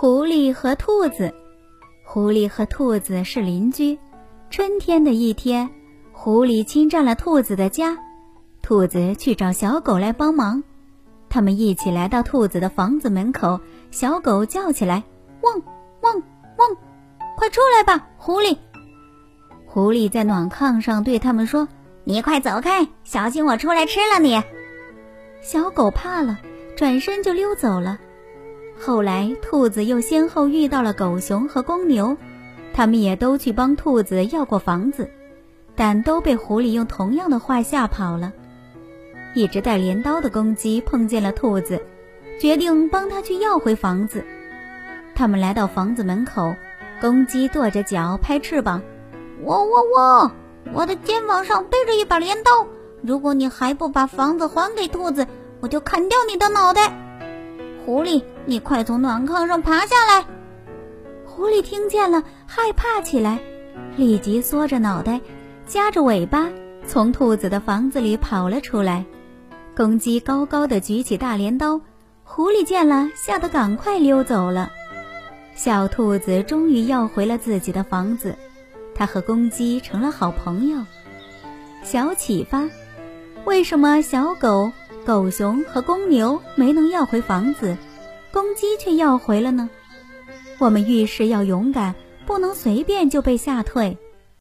狐狸和兔子，狐狸和兔子是邻居。春天的一天，狐狸侵占了兔子的家，兔子去找小狗来帮忙。他们一起来到兔子的房子门口，小狗叫起来：“汪汪汪！快出来吧，狐狸！”狐狸在暖炕上对他们说：“你快走开，小心我出来吃了你。”小狗怕了，转身就溜走了。后来，兔子又先后遇到了狗熊和公牛，他们也都去帮兔子要过房子，但都被狐狸用同样的话吓跑了。一只带镰刀的公鸡碰见了兔子，决定帮他去要回房子。他们来到房子门口，公鸡跺着脚，拍翅膀：“喔喔喔！我的肩膀上背着一把镰刀，如果你还不把房子还给兔子，我就砍掉你的脑袋。”狐狸，你快从暖炕上爬下来！狐狸听见了，害怕起来，立即缩着脑袋，夹着尾巴，从兔子的房子里跑了出来。公鸡高高的举起大镰刀，狐狸见了，吓得赶快溜走了。小兔子终于要回了自己的房子，它和公鸡成了好朋友。小启发：为什么小狗？狗熊和公牛没能要回房子，公鸡却要回了呢。我们遇事要勇敢，不能随便就被吓退。